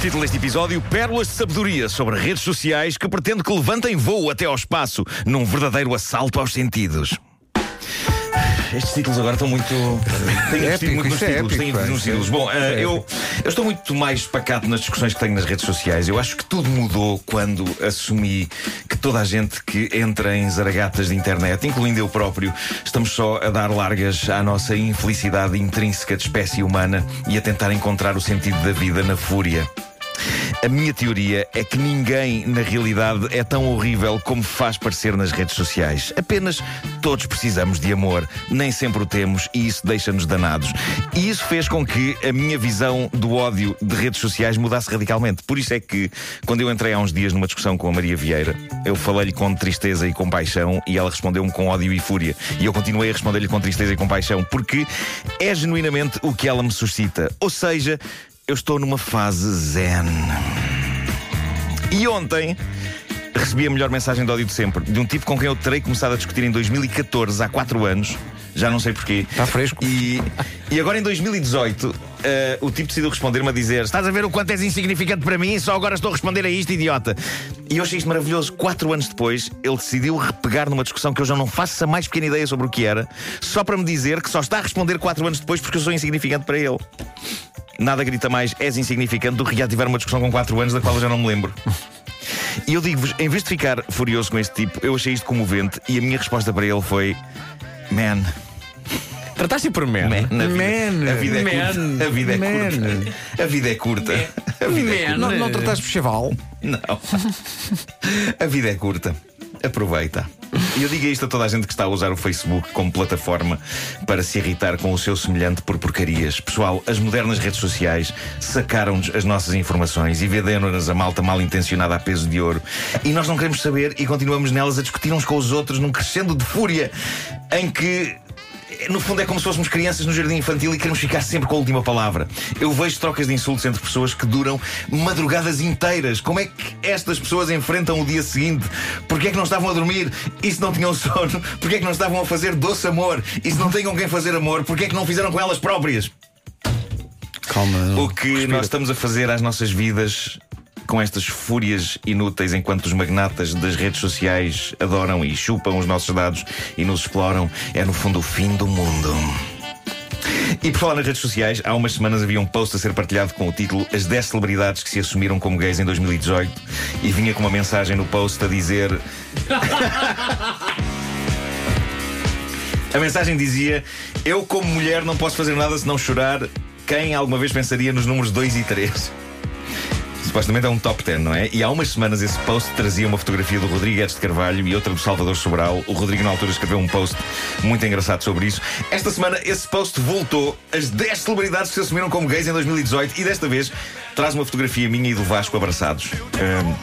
Título deste episódio: Pérolas de sabedoria sobre redes sociais que pretende que levantem voo até ao espaço num verdadeiro assalto aos sentidos. Estes títulos agora estão muito. Tenho investido Épico, muito nos é títulos. épico, nos títulos. isso é- Bom, eh, eu, eu estou muito mais pacato nas discussões que tenho nas redes sociais. Eu acho que tudo mudou quando assumi que toda a gente que entra em zaragatas de internet, incluindo eu próprio, estamos só a dar largas à nossa infelicidade intrínseca de espécie humana e a tentar encontrar o sentido da vida na fúria. A minha teoria é que ninguém, na realidade, é tão horrível como faz parecer nas redes sociais. Apenas todos precisamos de amor. Nem sempre o temos e isso deixa-nos danados. E isso fez com que a minha visão do ódio de redes sociais mudasse radicalmente. Por isso é que, quando eu entrei há uns dias numa discussão com a Maria Vieira, eu falei-lhe com tristeza e compaixão e ela respondeu-me com ódio e fúria. E eu continuei a responder-lhe com tristeza e compaixão porque é genuinamente o que ela me suscita. Ou seja, eu estou numa fase zen. E ontem recebi a melhor mensagem de ódio de sempre, de um tipo com quem eu terei começado a discutir em 2014, há 4 anos. Já não sei porquê. Está fresco. E, e agora em 2018, eh, o tipo decidiu responder-me a dizer: Estás a ver o quanto és insignificante para mim? Só agora estou a responder a isto, idiota. E eu achei isto maravilhoso. Quatro anos depois, ele decidiu repegar numa discussão que eu já não faço a mais pequena ideia sobre o que era, só para me dizer que só está a responder quatro anos depois porque eu sou insignificante para ele. Nada grita mais és insignificante do que reativar uma discussão com 4 anos da qual eu já não me lembro. E eu digo-vos, em vez de ficar furioso com este tipo, eu achei isto comovente e a minha resposta para ele foi: Man, Trataste por man. man, a vida, Man, a vida é man, curta. A vida é man. curta. A vida é curta. A vida é curta. Não, não trataste por chaval? Não. A vida é curta. Aproveita. E eu digo isto a toda a gente que está a usar o Facebook como plataforma para se irritar com o seu semelhante por porcarias. Pessoal, as modernas redes sociais sacaram-nos as nossas informações e venderam-nas a malta mal intencionada a peso de ouro. E nós não queremos saber e continuamos nelas a discutir uns com os outros num crescendo de fúria em que no fundo é como se fôssemos crianças no jardim infantil e queremos ficar sempre com a última palavra. Eu vejo trocas de insultos entre pessoas que duram madrugadas inteiras. Como é que estas pessoas enfrentam o dia seguinte? Porquê é que não estavam a dormir e se não tinham sono? Porquê é que não estavam a fazer doce amor? E se não têm com quem fazer amor? Porquê é que não fizeram com elas próprias? Calma. O que nós estamos a fazer às nossas vidas com estas fúrias inúteis enquanto os magnatas das redes sociais adoram e chupam os nossos dados e nos exploram é no fundo o fim do mundo. E por falar nas redes sociais, há umas semanas havia um post a ser partilhado com o título As 10 celebridades que se assumiram como gays em 2018 e vinha com uma mensagem no post a dizer. A mensagem dizia: Eu, como mulher, não posso fazer nada se não chorar. Quem alguma vez pensaria nos números 2 e 3? Supostamente é um top 10, não é? E há umas semanas esse post trazia uma fotografia do Rodrigo Edes de Carvalho e outra do Salvador Sobral. O Rodrigo, na altura, escreveu um post muito engraçado sobre isso. Esta semana, esse post voltou. As 10 celebridades que se assumiram como gays em 2018 e desta vez traz uma fotografia minha e do Vasco abraçados. Ahm,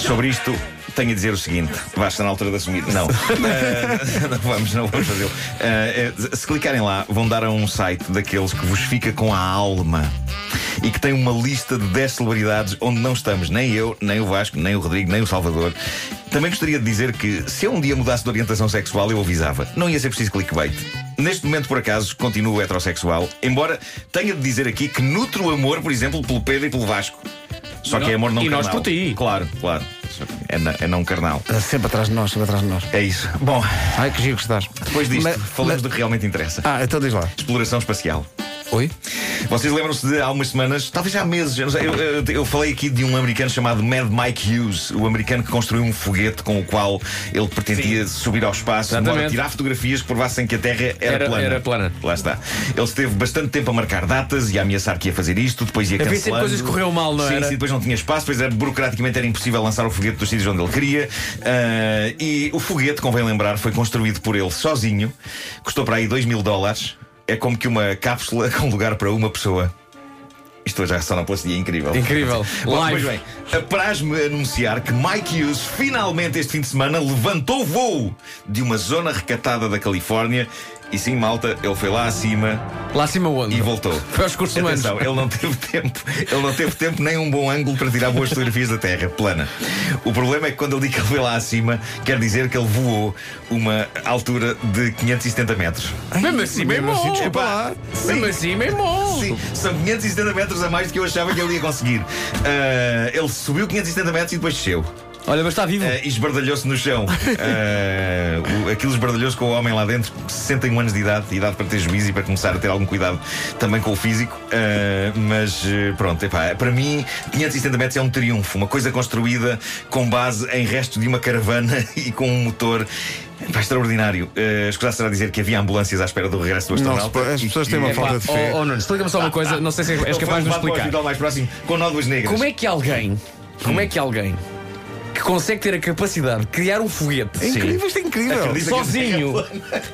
sobre isto. Tenho a dizer o seguinte, está na altura de assumir. Não, Ah, não vamos, não vamos fazê-lo. É, se clicarem lá, vão dar a um site daqueles que vos fica com a alma e que tem uma lista de 10 celebridades onde não estamos, nem eu, nem o Vasco, nem o Rodrigo, nem o Salvador. Também gostaria de dizer que se eu um dia mudasse de orientação sexual, eu avisava. Não ia ser preciso clickbait. Neste momento, por acaso, continuo heterossexual, embora tenha de dizer aqui que nutro amor, por exemplo, pelo Pedro e pelo Vasco. Só que é amor não E carnal. nós por ti. Claro, claro. É, na- é não carnal. Está sempre atrás de nós, sempre atrás de nós. É isso. Bom, Ai, que giro que estás. depois disto, Mas- falamos mas- do que realmente interessa. Ah, então diz lá. Exploração espacial. Oi? Vocês lembram-se de há umas semanas, talvez há meses, eu, sei, eu, eu- eu falei aqui de um americano chamado Mad Mike Hughes, o americano que construiu um foguete com o qual ele pretendia subir ao espaço, embora tirar fotografias que provassem que a Terra era, Era- plana. era plana. Lá está. Ele esteve bastante tempo a marcar datas e a ameaçar que ia fazer isto, depois ia Havia cancelando. sempre coisas que correu mal, não sim, era? Sim, depois não tinha espaço, depois era, burocraticamente era impossível lançar o foguete dos sítios onde ele queria. Ah, e o foguete, convém lembrar, foi construído por ele sozinho, custou para aí 2 mil dólares. É como que uma cápsula com lugar para uma pessoa. Isto hoje a sonoplastia é incrível. Incrível. Bom, Live. Pois bem, apraz-me anunciar que Mike Hughes finalmente este fim de semana levantou voo de uma zona recatada da Califórnia E sim, malta, ele foi lá acima Lá acima onde? e voltou. Foi aos cursos humanos. Atenção, ele não teve tempo, ele não teve tempo nem um bom ângulo para tirar boas fotografias da Terra plana. O problema é que quando ele diz que ele foi lá acima, quer dizer que ele voou uma altura de 570 metros. Mesmo assim, mesmo Mesmo assim, bom. desculpa lá. Mesmo assim, mesmo bom. Sim, são 570 metros a mais do que eu achava que ele ia conseguir. Ah, ele subiu 570 metros e depois desceu. Olha, mas está vivo. E esbardalhou-se no chão. O- aquilo esbardalhou-se com o homem lá dentro, 61 anos de idade, idade para ter juízo e para começar a ter algum cuidado também com o físico. Ah, mas pronto, epá, para mim, 570 metros é um triunfo, uma coisa construída com base em restos de uma caravana e com um motor. Epá, extraordinário. Uh, escusar será dizer que havia ambulâncias à espera do regresso do Não, astronauta. as e pessoas têm uma Epá, falta de fé. Oh, oh explica-me só uma coisa, não sei se és capaz de o explicar. mais próximo com nódoas negras. Como é que alguém, como é que alguém que consegue ter a capacidade de criar um foguete É incrível, isto é incrível. Acredito. sozinho,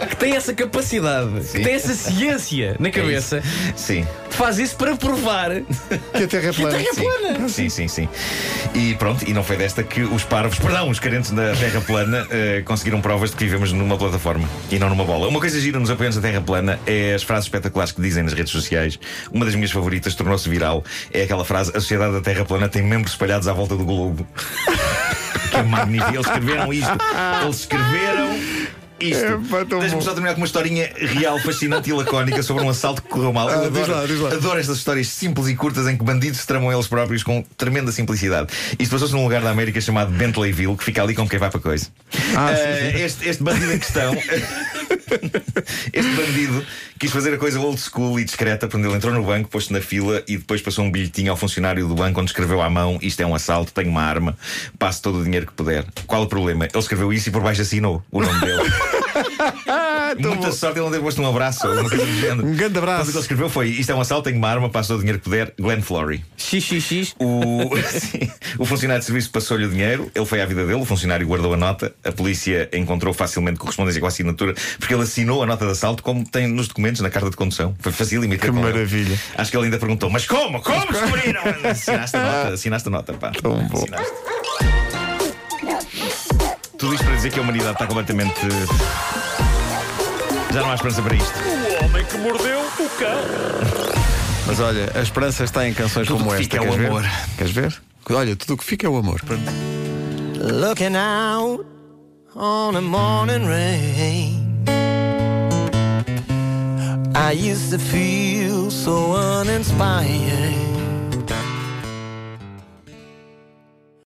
que tem essa capacidade, que tem essa ciência na cabeça, Sim. faz isso para provar Que a Terra é plana. Terra é plana. Sim, sim, sim. E pronto, e não foi desta que os parvos, perdão, os carentes da Terra plana eh, conseguiram provas de que vivemos numa plataforma e não numa bola. Uma coisa gira nos apoiantes da Terra plana é as frases espetaculares que dizem nas redes sociais. Uma das minhas favoritas tornou-se viral. É aquela frase: A sociedade da Terra plana tem membros espalhados à volta do globo. é magnífico. Eles escreveram isto. Eles escreveram. Isto. Tão Deixa-me só terminar com uma historinha real, fascinante e lacónica sobre um assalto que correu mal. Eu Ah, diz adoro, lá, diz lá. adoro estas histórias simples e curtas em que bandidos se tramam eles próprios com tremenda simplicidade. Isto passou-se num lugar da América chamado Bentleyville, que fica ali como quem vai para coisa. Ah, sim, Eh, Este, este bandido em questão. este bandido quis fazer a coisa old school e discreta, quando ele entrou no banco, pôs-se na fila e depois passou um bilhetinho ao funcionário do banco onde escreveu à mão: Isto é um assalto, tenho uma arma, passe todo o dinheiro que puder. Qual o problema? Ele escreveu isso e por baixo assinou o nome dele. Muita sorte ele não ter posto um abraço ou uma coisa do género. Um grande abraço. Mas o que ele escreveu foi: Isto é um assalto, tenho uma arma, passe todo o dinheiro que puder. Glenn Flory. XXX. O, sim, o funcionário de serviço passou-lhe o dinheiro, ele foi à vida dele, o funcionário guardou a nota, a polícia encontrou facilmente correspondência com a assinatura, porque ele assinou a nota de assalto como tem nos documentos na carta de condução. Foi fácil imitar Que com ele. maravilha. Acho que ele ainda perguntou: Mas como? Como descobriram? Assinaste a nota, assinaste a nota, pá. Tão bom. Assinaste. Tudo isto para dizer que a humanidade está completamente. Já não há esperança para isto. Mas olha, a esperança está em canções Tudo como que esta. fica é o Queres ver? amor. Queres ver? Olha, tudo o que fica é o amor. looking out on a morning rain. I used to feel so uninspired.